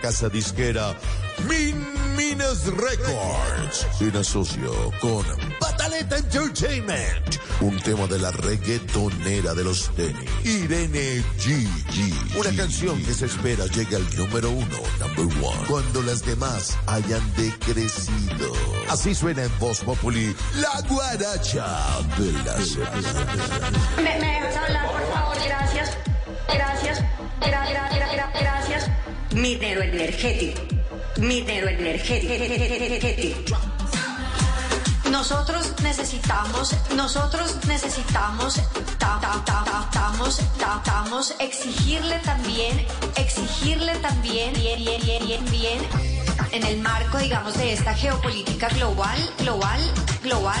casa disquera Min Minas Records, en asocio con Pataleta Entertainment, un tema de la reggaetonera de los tenis, Irene G. Una canción que se espera llegue al número uno, number one, cuando las demás hayan decrecido. Así suena en Voz Populi, la guaracha de la semana. ¿Me, me dejas hablar, por favor? Gracias. Gracias. Gra, gra, gra, gra, gracias. Minero energético. Minero energético. Nosotros necesitamos, nosotros necesitamos, ta, ta, ta, ta, tamos, ta, tamos, exigirle también, exigirle también, bien, bien, bien, bien, bien, en el marco, digamos, de esta geopolítica global, global, global,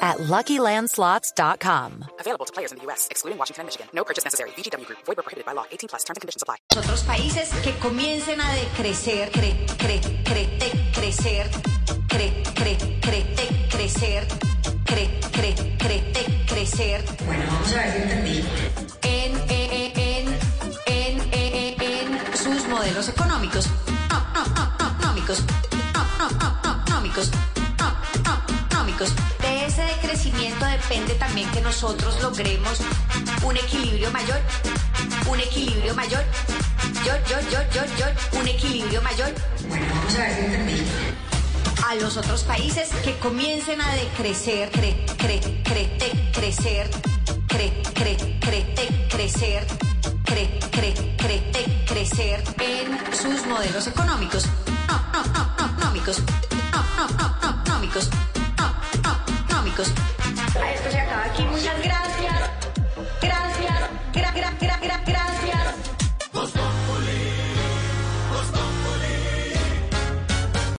at LuckyLandSlots.com. Available to players in the U.S., excluding Washington and Michigan. No purchase necessary. VGW Group. Void were prohibited by law. 18 plus. Terms and conditions apply. otros países que comiencen a decrecer, cre, cre, cre, crecer, cre, cre, cre, crecer, cre, cre, cre, crecer. Bueno, vamos a ver si entendí. En, en, en, en, en, en sus modelos económicos. No, no, no, no, económicos. No, no, no, no, económicos. No, no, De ese decrecimiento depende también que nosotros logremos un equilibrio mayor. Un equilibrio mayor. Yo, yo, yo, yo, yo, un equilibrio mayor. Bueno, vamos a ver si entendí. A los otros países que comiencen a decrecer, cre, cre, cre, te- crecer, cre, cre, cre, te- crecer, cre, cre, cre, crecer en sus modelos económicos. No, no, no, no, económicos. No, no, no, no, económicos. A esto se acaba